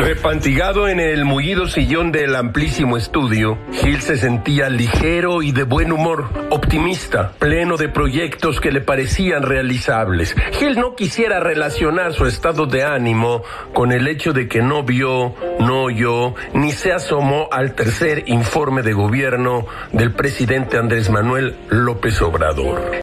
Repantigado en el mullido sillón del amplísimo estudio, Gil se sentía ligero y de buen humor, optimista, pleno de proyectos que le parecían realizables. Gil no quisiera relacionar su estado de ánimo con el hecho de que no vio, no oyó, ni se asomó al tercer informe de gobierno del presidente Andrés Manuel López Obrador.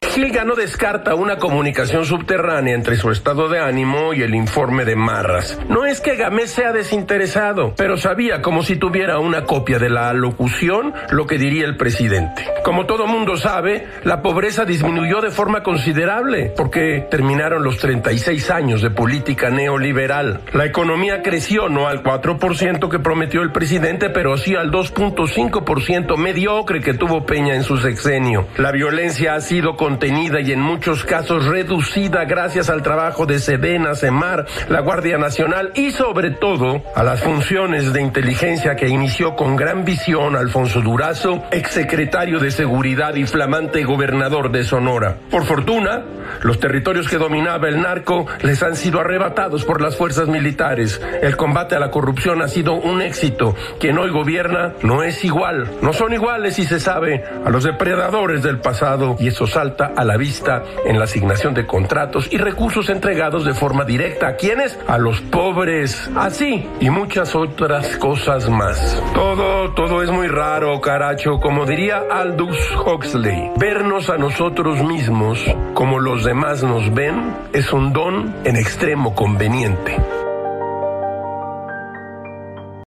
No descarta una comunicación subterránea entre su estado de ánimo y el informe de Marras. No es que Gamés sea desinteresado, pero sabía como si tuviera una copia de la alocución lo que diría el presidente. Como todo mundo sabe, la pobreza disminuyó de forma considerable porque terminaron los 36 años de política neoliberal. La economía creció no al 4% que prometió el presidente, pero sí al 2.5% mediocre que tuvo Peña en su sexenio. La violencia ha sido contenida y en muchos casos reducida gracias al trabajo de Sedena, Semar, la Guardia Nacional y sobre todo a las funciones de inteligencia que inició con gran visión Alfonso Durazo, exsecretario de Seguridad y flamante gobernador de Sonora. Por fortuna, los territorios que dominaba el narco les han sido arrebatados por las fuerzas militares. El combate a la corrupción ha sido un éxito. Quien hoy gobierna no es igual. No son iguales, y se sabe, a los depredadores del pasado y eso salta a la vista en la asignación de contratos y recursos entregados de forma directa. ¿A quiénes? A los pobres. Así y muchas otras cosas más. Todo, todo es muy raro, caracho. Como diría Aldous Huxley, vernos a nosotros mismos como los demás nos ven es un don en extremo conveniente.